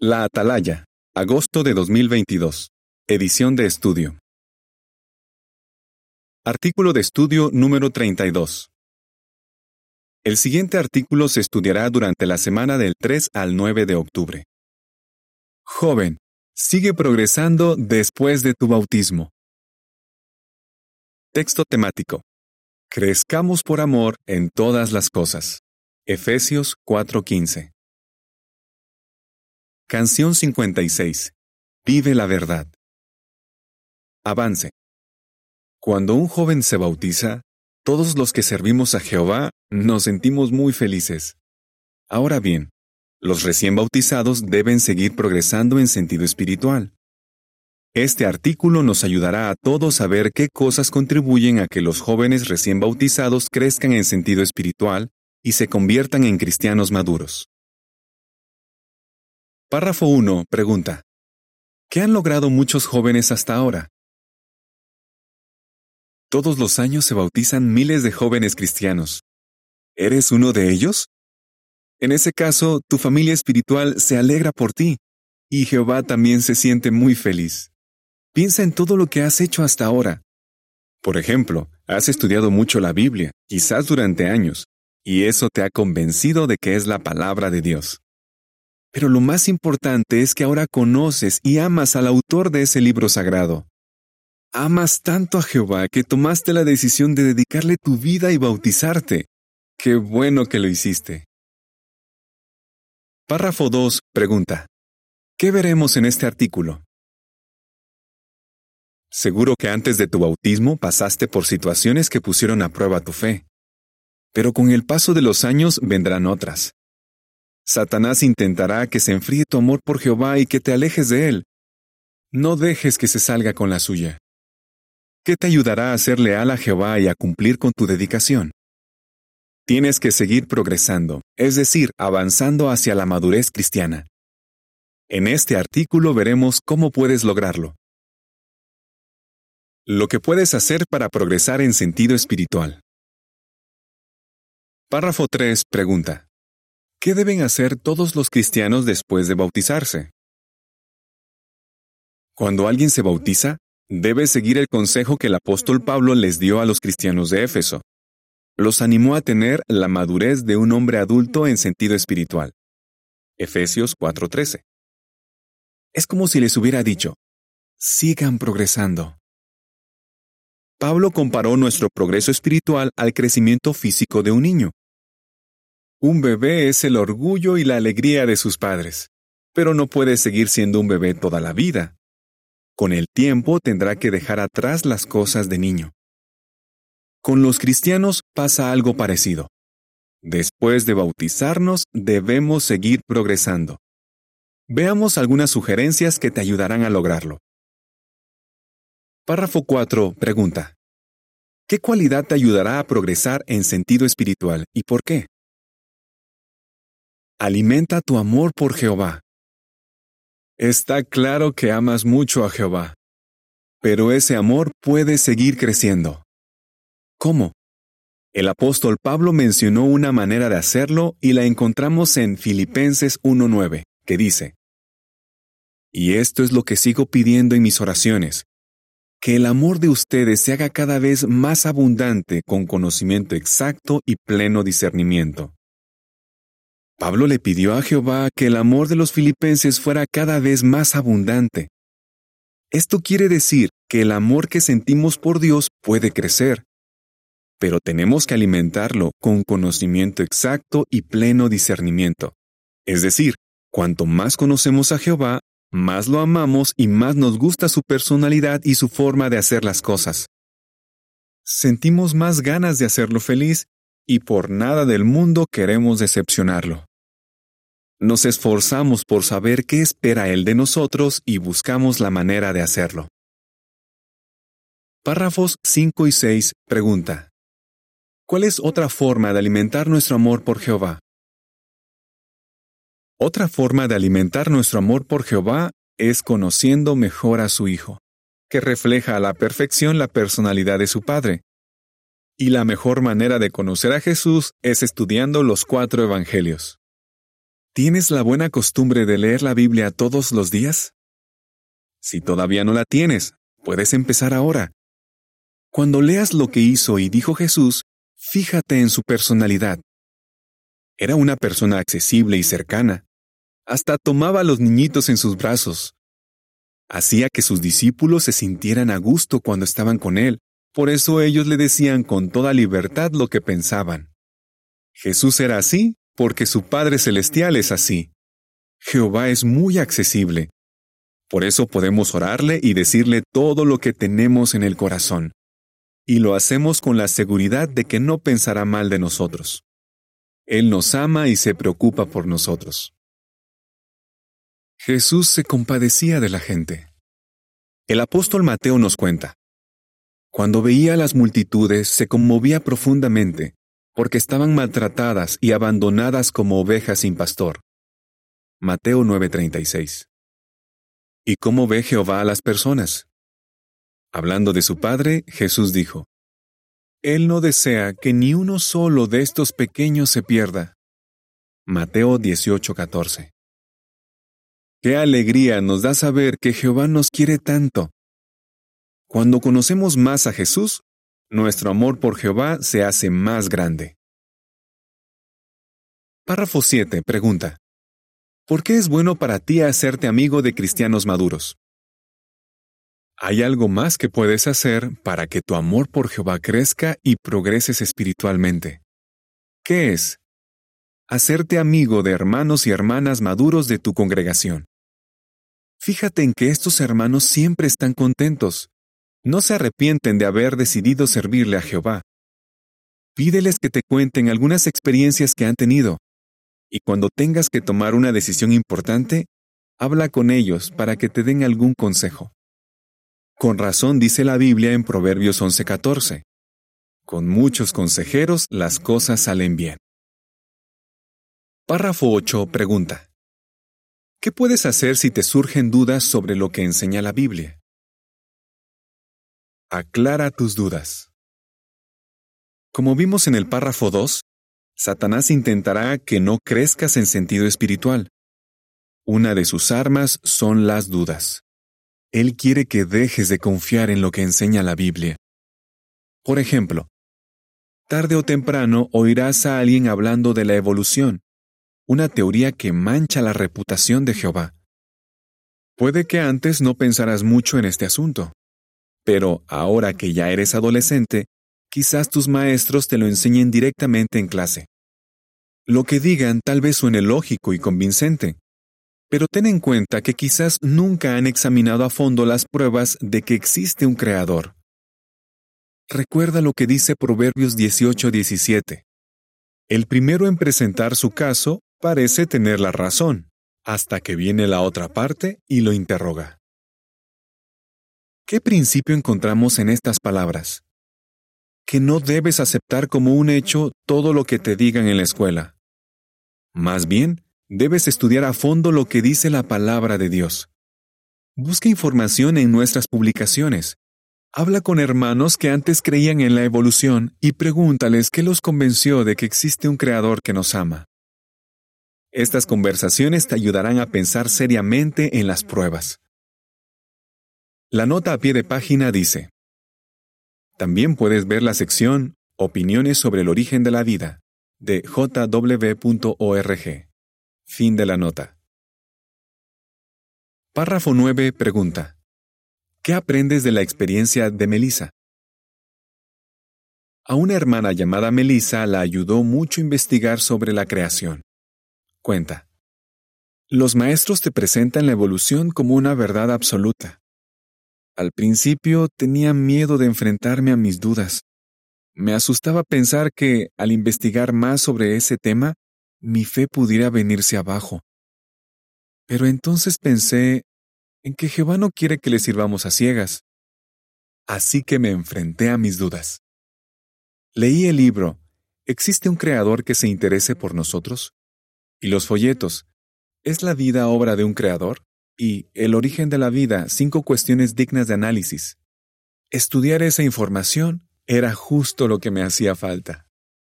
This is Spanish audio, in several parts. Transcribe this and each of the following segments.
La Atalaya, agosto de 2022. Edición de estudio. Artículo de estudio número 32. El siguiente artículo se estudiará durante la semana del 3 al 9 de octubre. Joven, sigue progresando después de tu bautismo. Texto temático. Crezcamos por amor en todas las cosas. Efesios 4:15. Canción 56. Vive la verdad. Avance. Cuando un joven se bautiza, todos los que servimos a Jehová nos sentimos muy felices. Ahora bien, los recién bautizados deben seguir progresando en sentido espiritual. Este artículo nos ayudará a todos a ver qué cosas contribuyen a que los jóvenes recién bautizados crezcan en sentido espiritual y se conviertan en cristianos maduros. Párrafo 1. Pregunta. ¿Qué han logrado muchos jóvenes hasta ahora? Todos los años se bautizan miles de jóvenes cristianos. ¿Eres uno de ellos? En ese caso, tu familia espiritual se alegra por ti, y Jehová también se siente muy feliz. Piensa en todo lo que has hecho hasta ahora. Por ejemplo, has estudiado mucho la Biblia, quizás durante años, y eso te ha convencido de que es la palabra de Dios. Pero lo más importante es que ahora conoces y amas al autor de ese libro sagrado. Amas tanto a Jehová que tomaste la decisión de dedicarle tu vida y bautizarte. Qué bueno que lo hiciste. Párrafo 2. Pregunta. ¿Qué veremos en este artículo? Seguro que antes de tu bautismo pasaste por situaciones que pusieron a prueba tu fe. Pero con el paso de los años vendrán otras. Satanás intentará que se enfríe tu amor por Jehová y que te alejes de él. No dejes que se salga con la suya. ¿Qué te ayudará a ser leal a Jehová y a cumplir con tu dedicación? Tienes que seguir progresando, es decir, avanzando hacia la madurez cristiana. En este artículo veremos cómo puedes lograrlo. Lo que puedes hacer para progresar en sentido espiritual. Párrafo 3 pregunta. ¿Qué deben hacer todos los cristianos después de bautizarse? Cuando alguien se bautiza, debe seguir el consejo que el apóstol Pablo les dio a los cristianos de Éfeso. Los animó a tener la madurez de un hombre adulto en sentido espiritual. Efesios 4:13. Es como si les hubiera dicho, sigan progresando. Pablo comparó nuestro progreso espiritual al crecimiento físico de un niño. Un bebé es el orgullo y la alegría de sus padres, pero no puede seguir siendo un bebé toda la vida. Con el tiempo tendrá que dejar atrás las cosas de niño. Con los cristianos pasa algo parecido. Después de bautizarnos, debemos seguir progresando. Veamos algunas sugerencias que te ayudarán a lograrlo. Párrafo 4. Pregunta. ¿Qué cualidad te ayudará a progresar en sentido espiritual y por qué? Alimenta tu amor por Jehová. Está claro que amas mucho a Jehová, pero ese amor puede seguir creciendo. ¿Cómo? El apóstol Pablo mencionó una manera de hacerlo y la encontramos en Filipenses 1.9, que dice, Y esto es lo que sigo pidiendo en mis oraciones, que el amor de ustedes se haga cada vez más abundante con conocimiento exacto y pleno discernimiento Pablo le pidió a Jehová que el amor de los filipenses fuera cada vez más abundante. Esto quiere decir que el amor que sentimos por Dios puede crecer, pero tenemos que alimentarlo con conocimiento exacto y pleno discernimiento. Es decir, cuanto más conocemos a Jehová, más lo amamos y más nos gusta su personalidad y su forma de hacer las cosas. Sentimos más ganas de hacerlo feliz y por nada del mundo queremos decepcionarlo. Nos esforzamos por saber qué espera Él de nosotros y buscamos la manera de hacerlo. Párrafos 5 y 6 pregunta. ¿Cuál es otra forma de alimentar nuestro amor por Jehová? Otra forma de alimentar nuestro amor por Jehová es conociendo mejor a su Hijo, que refleja a la perfección la personalidad de su Padre, y la mejor manera de conocer a Jesús es estudiando los cuatro evangelios. ¿Tienes la buena costumbre de leer la Biblia todos los días? Si todavía no la tienes, puedes empezar ahora. Cuando leas lo que hizo y dijo Jesús, fíjate en su personalidad. Era una persona accesible y cercana. Hasta tomaba a los niñitos en sus brazos. Hacía que sus discípulos se sintieran a gusto cuando estaban con él, por eso ellos le decían con toda libertad lo que pensaban. Jesús era así porque su Padre Celestial es así. Jehová es muy accesible. Por eso podemos orarle y decirle todo lo que tenemos en el corazón. Y lo hacemos con la seguridad de que no pensará mal de nosotros. Él nos ama y se preocupa por nosotros. Jesús se compadecía de la gente. El apóstol Mateo nos cuenta. Cuando veía a las multitudes se conmovía profundamente, porque estaban maltratadas y abandonadas como ovejas sin pastor. Mateo 9:36. ¿Y cómo ve Jehová a las personas? Hablando de su Padre, Jesús dijo, Él no desea que ni uno solo de estos pequeños se pierda. Mateo 18:14. Qué alegría nos da saber que Jehová nos quiere tanto. Cuando conocemos más a Jesús, nuestro amor por Jehová se hace más grande. Párrafo 7. Pregunta. ¿Por qué es bueno para ti hacerte amigo de cristianos maduros? Hay algo más que puedes hacer para que tu amor por Jehová crezca y progreses espiritualmente. ¿Qué es? Hacerte amigo de hermanos y hermanas maduros de tu congregación. Fíjate en que estos hermanos siempre están contentos. No se arrepienten de haber decidido servirle a Jehová. Pídeles que te cuenten algunas experiencias que han tenido. Y cuando tengas que tomar una decisión importante, habla con ellos para que te den algún consejo. Con razón dice la Biblia en Proverbios 11:14. Con muchos consejeros las cosas salen bien. Párrafo 8 pregunta. ¿Qué puedes hacer si te surgen dudas sobre lo que enseña la Biblia? Aclara tus dudas. Como vimos en el párrafo 2, Satanás intentará que no crezcas en sentido espiritual. Una de sus armas son las dudas. Él quiere que dejes de confiar en lo que enseña la Biblia. Por ejemplo, tarde o temprano oirás a alguien hablando de la evolución, una teoría que mancha la reputación de Jehová. Puede que antes no pensaras mucho en este asunto, pero ahora que ya eres adolescente, quizás tus maestros te lo enseñen directamente en clase. Lo que digan tal vez suene lógico y convincente, pero ten en cuenta que quizás nunca han examinado a fondo las pruebas de que existe un creador. Recuerda lo que dice Proverbios 18-17. El primero en presentar su caso parece tener la razón, hasta que viene la otra parte y lo interroga. ¿Qué principio encontramos en estas palabras? Que no debes aceptar como un hecho todo lo que te digan en la escuela. Más bien, debes estudiar a fondo lo que dice la palabra de Dios. Busca información en nuestras publicaciones. Habla con hermanos que antes creían en la evolución y pregúntales qué los convenció de que existe un creador que nos ama. Estas conversaciones te ayudarán a pensar seriamente en las pruebas. La nota a pie de página dice, También puedes ver la sección Opiniones sobre el origen de la vida de jw.org. Fin de la nota. Párrafo 9 pregunta. ¿Qué aprendes de la experiencia de Melissa? A una hermana llamada Melissa la ayudó mucho a investigar sobre la creación. Cuenta. Los maestros te presentan la evolución como una verdad absoluta. Al principio tenía miedo de enfrentarme a mis dudas. Me asustaba pensar que, al investigar más sobre ese tema, mi fe pudiera venirse abajo. Pero entonces pensé en que Jehová no quiere que le sirvamos a ciegas. Así que me enfrenté a mis dudas. Leí el libro ¿Existe un creador que se interese por nosotros? y los folletos. ¿Es la vida obra de un creador? Y El origen de la vida, cinco cuestiones dignas de análisis. Estudiar esa información era justo lo que me hacía falta.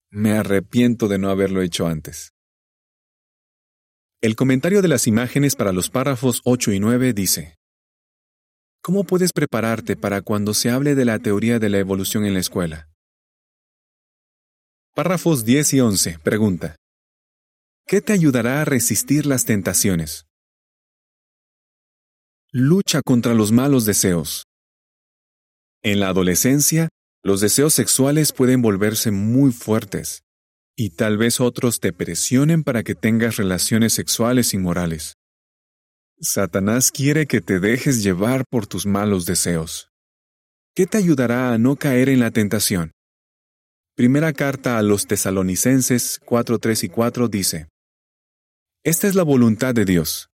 Me arrepiento de no haberlo hecho antes. El comentario de las imágenes para los párrafos 8 y 9 dice, ¿Cómo puedes prepararte para cuando se hable de la teoría de la evolución en la escuela? Párrafos 10 y 11. Pregunta. ¿Qué te ayudará a resistir las tentaciones? Lucha contra los malos deseos. En la adolescencia, los deseos sexuales pueden volverse muy fuertes, y tal vez otros te presionen para que tengas relaciones sexuales inmorales. Satanás quiere que te dejes llevar por tus malos deseos. ¿Qué te ayudará a no caer en la tentación? Primera carta a los tesalonicenses 4, 3 y 4 dice, Esta es la voluntad de Dios,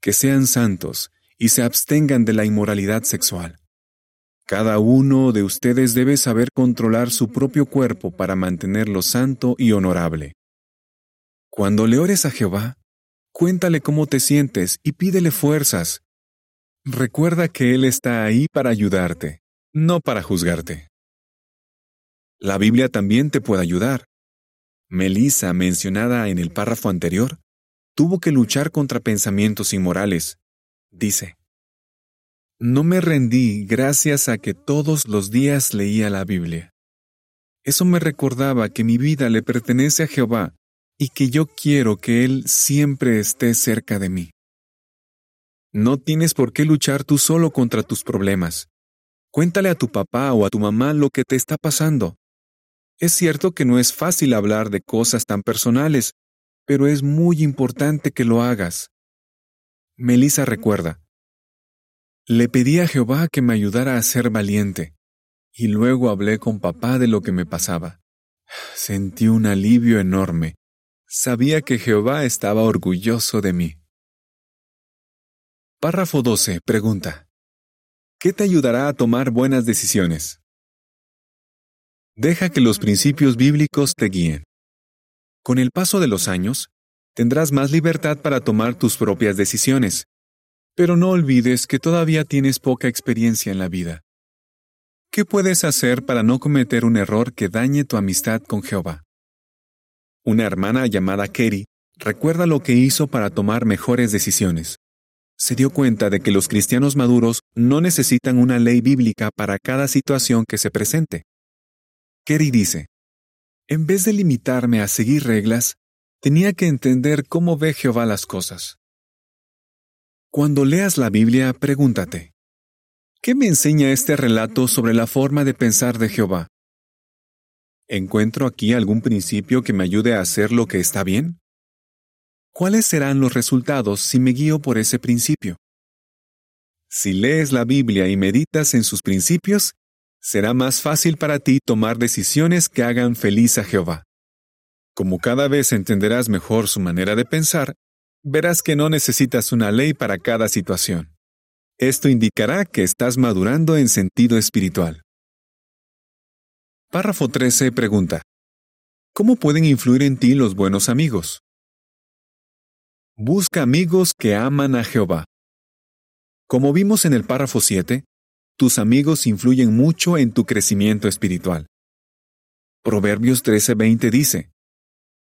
que sean santos y se abstengan de la inmoralidad sexual. Cada uno de ustedes debe saber controlar su propio cuerpo para mantenerlo santo y honorable. Cuando le ores a Jehová, cuéntale cómo te sientes y pídele fuerzas. Recuerda que Él está ahí para ayudarte, no para juzgarte. La Biblia también te puede ayudar. Melissa, mencionada en el párrafo anterior, tuvo que luchar contra pensamientos inmorales. Dice, No me rendí gracias a que todos los días leía la Biblia. Eso me recordaba que mi vida le pertenece a Jehová y que yo quiero que Él siempre esté cerca de mí. No tienes por qué luchar tú solo contra tus problemas. Cuéntale a tu papá o a tu mamá lo que te está pasando. Es cierto que no es fácil hablar de cosas tan personales, pero es muy importante que lo hagas. Melissa recuerda, le pedí a Jehová que me ayudara a ser valiente, y luego hablé con papá de lo que me pasaba. Sentí un alivio enorme. Sabía que Jehová estaba orgulloso de mí. Párrafo 12. Pregunta. ¿Qué te ayudará a tomar buenas decisiones? Deja que los principios bíblicos te guíen. Con el paso de los años, tendrás más libertad para tomar tus propias decisiones, pero no olvides que todavía tienes poca experiencia en la vida. ¿Qué puedes hacer para no cometer un error que dañe tu amistad con Jehová? Una hermana llamada Kerry recuerda lo que hizo para tomar mejores decisiones. Se dio cuenta de que los cristianos maduros no necesitan una ley bíblica para cada situación que se presente. Kerry dice, en vez de limitarme a seguir reglas, tenía que entender cómo ve Jehová las cosas. Cuando leas la Biblia, pregúntate, ¿qué me enseña este relato sobre la forma de pensar de Jehová? ¿Encuentro aquí algún principio que me ayude a hacer lo que está bien? ¿Cuáles serán los resultados si me guío por ese principio? Si lees la Biblia y meditas en sus principios, será más fácil para ti tomar decisiones que hagan feliz a Jehová. Como cada vez entenderás mejor su manera de pensar, verás que no necesitas una ley para cada situación. Esto indicará que estás madurando en sentido espiritual. Párrafo 13 pregunta. ¿Cómo pueden influir en ti los buenos amigos? Busca amigos que aman a Jehová. Como vimos en el párrafo 7, tus amigos influyen mucho en tu crecimiento espiritual. Proverbios 13:20 dice,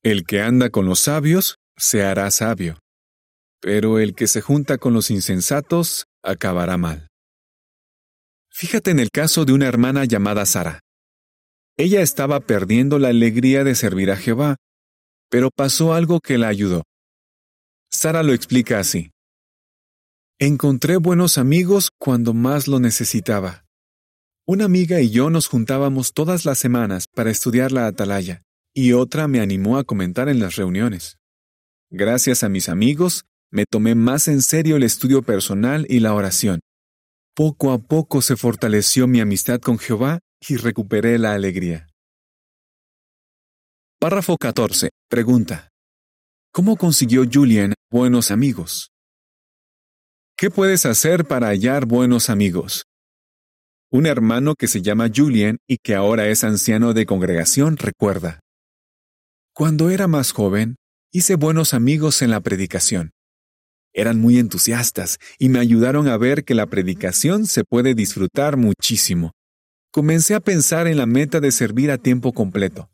El que anda con los sabios se hará sabio, pero el que se junta con los insensatos acabará mal. Fíjate en el caso de una hermana llamada Sara. Ella estaba perdiendo la alegría de servir a Jehová, pero pasó algo que la ayudó. Sara lo explica así. Encontré buenos amigos cuando más lo necesitaba. Una amiga y yo nos juntábamos todas las semanas para estudiar la atalaya, y otra me animó a comentar en las reuniones. Gracias a mis amigos, me tomé más en serio el estudio personal y la oración. Poco a poco se fortaleció mi amistad con Jehová y recuperé la alegría. Párrafo 14. Pregunta. ¿Cómo consiguió Julian buenos amigos? ¿Qué puedes hacer para hallar buenos amigos? Un hermano que se llama Julian y que ahora es anciano de congregación recuerda. Cuando era más joven, hice buenos amigos en la predicación. Eran muy entusiastas y me ayudaron a ver que la predicación se puede disfrutar muchísimo. Comencé a pensar en la meta de servir a tiempo completo.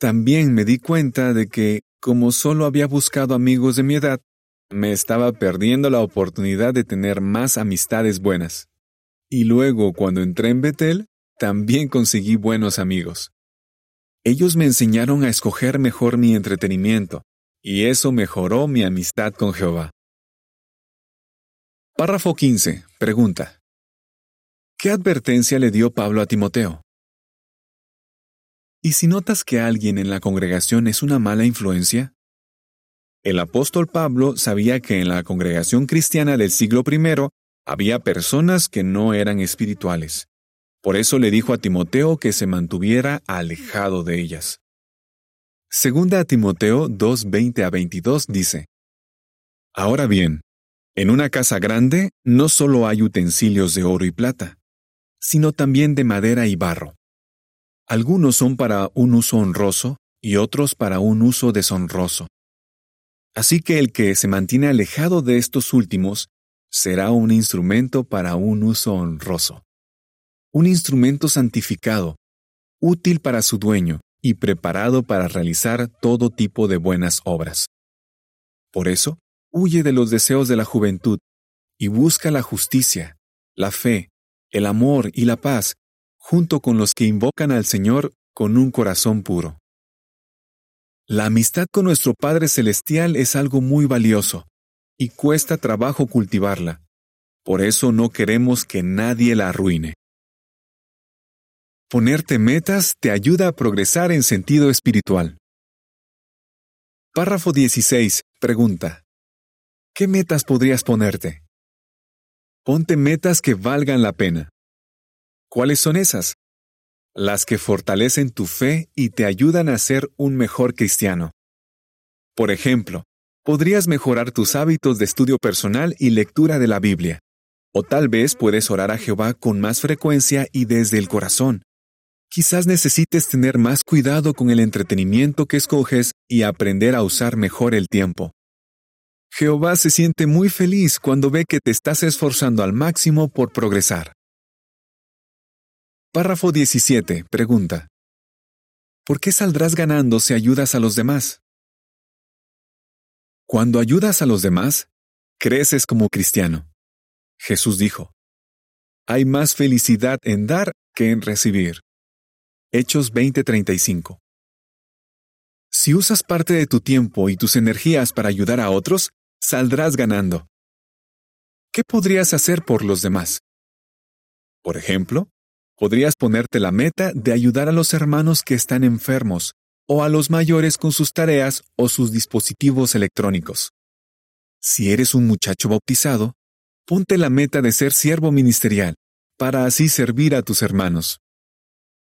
También me di cuenta de que, como solo había buscado amigos de mi edad, me estaba perdiendo la oportunidad de tener más amistades buenas. Y luego, cuando entré en Betel, también conseguí buenos amigos. Ellos me enseñaron a escoger mejor mi entretenimiento, y eso mejoró mi amistad con Jehová. Párrafo 15. Pregunta. ¿Qué advertencia le dio Pablo a Timoteo? ¿Y si notas que alguien en la congregación es una mala influencia? El apóstol Pablo sabía que en la congregación cristiana del siglo I había personas que no eran espirituales. Por eso le dijo a Timoteo que se mantuviera alejado de ellas. Segunda a Timoteo 2:20 a 22 dice, Ahora bien, en una casa grande no solo hay utensilios de oro y plata, sino también de madera y barro. Algunos son para un uso honroso y otros para un uso deshonroso. Así que el que se mantiene alejado de estos últimos será un instrumento para un uso honroso. Un instrumento santificado, útil para su dueño y preparado para realizar todo tipo de buenas obras. Por eso, huye de los deseos de la juventud y busca la justicia, la fe, el amor y la paz, junto con los que invocan al Señor con un corazón puro. La amistad con nuestro Padre Celestial es algo muy valioso, y cuesta trabajo cultivarla. Por eso no queremos que nadie la arruine. Ponerte metas te ayuda a progresar en sentido espiritual. Párrafo 16. Pregunta. ¿Qué metas podrías ponerte? Ponte metas que valgan la pena. ¿Cuáles son esas? Las que fortalecen tu fe y te ayudan a ser un mejor cristiano. Por ejemplo, podrías mejorar tus hábitos de estudio personal y lectura de la Biblia. O tal vez puedes orar a Jehová con más frecuencia y desde el corazón. Quizás necesites tener más cuidado con el entretenimiento que escoges y aprender a usar mejor el tiempo. Jehová se siente muy feliz cuando ve que te estás esforzando al máximo por progresar. Párrafo 17. Pregunta. ¿Por qué saldrás ganando si ayudas a los demás? Cuando ayudas a los demás, creces como cristiano. Jesús dijo, Hay más felicidad en dar que en recibir. Hechos 20:35. Si usas parte de tu tiempo y tus energías para ayudar a otros, saldrás ganando. ¿Qué podrías hacer por los demás? Por ejemplo, podrías ponerte la meta de ayudar a los hermanos que están enfermos o a los mayores con sus tareas o sus dispositivos electrónicos. Si eres un muchacho bautizado, ponte la meta de ser siervo ministerial, para así servir a tus hermanos.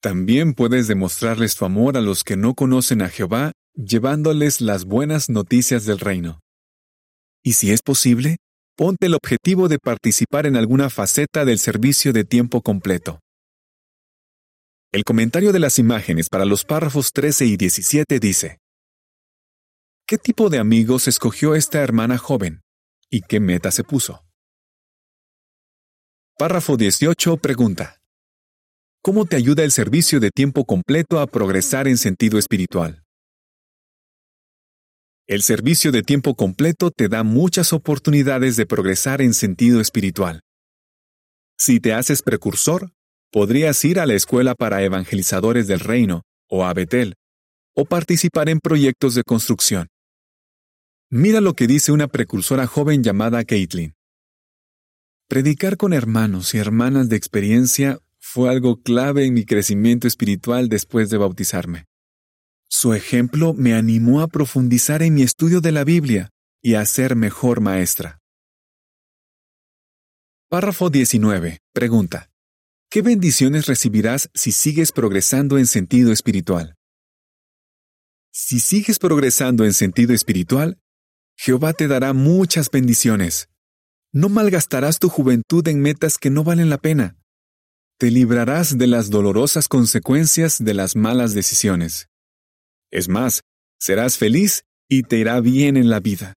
También puedes demostrarles tu amor a los que no conocen a Jehová, llevándoles las buenas noticias del reino. Y si es posible, ponte el objetivo de participar en alguna faceta del servicio de tiempo completo. El comentario de las imágenes para los párrafos 13 y 17 dice, ¿Qué tipo de amigos escogió esta hermana joven? ¿Y qué meta se puso? Párrafo 18 pregunta, ¿Cómo te ayuda el servicio de tiempo completo a progresar en sentido espiritual? El servicio de tiempo completo te da muchas oportunidades de progresar en sentido espiritual. Si te haces precursor, podrías ir a la escuela para evangelizadores del reino, o a Betel, o participar en proyectos de construcción. Mira lo que dice una precursora joven llamada Caitlin. Predicar con hermanos y hermanas de experiencia fue algo clave en mi crecimiento espiritual después de bautizarme. Su ejemplo me animó a profundizar en mi estudio de la Biblia y a ser mejor maestra. Párrafo 19. Pregunta. ¿Qué bendiciones recibirás si sigues progresando en sentido espiritual? Si sigues progresando en sentido espiritual, Jehová te dará muchas bendiciones. No malgastarás tu juventud en metas que no valen la pena. Te librarás de las dolorosas consecuencias de las malas decisiones. Es más, serás feliz y te irá bien en la vida.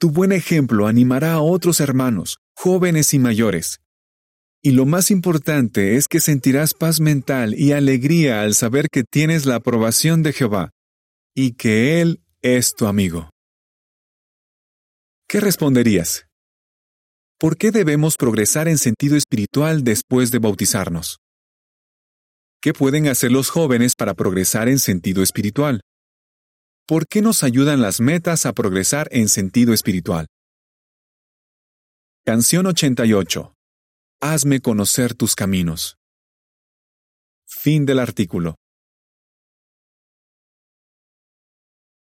Tu buen ejemplo animará a otros hermanos, jóvenes y mayores. Y lo más importante es que sentirás paz mental y alegría al saber que tienes la aprobación de Jehová y que Él es tu amigo. ¿Qué responderías? ¿Por qué debemos progresar en sentido espiritual después de bautizarnos? ¿Qué pueden hacer los jóvenes para progresar en sentido espiritual? ¿Por qué nos ayudan las metas a progresar en sentido espiritual? Canción 88. Hazme conocer tus caminos. Fin del artículo.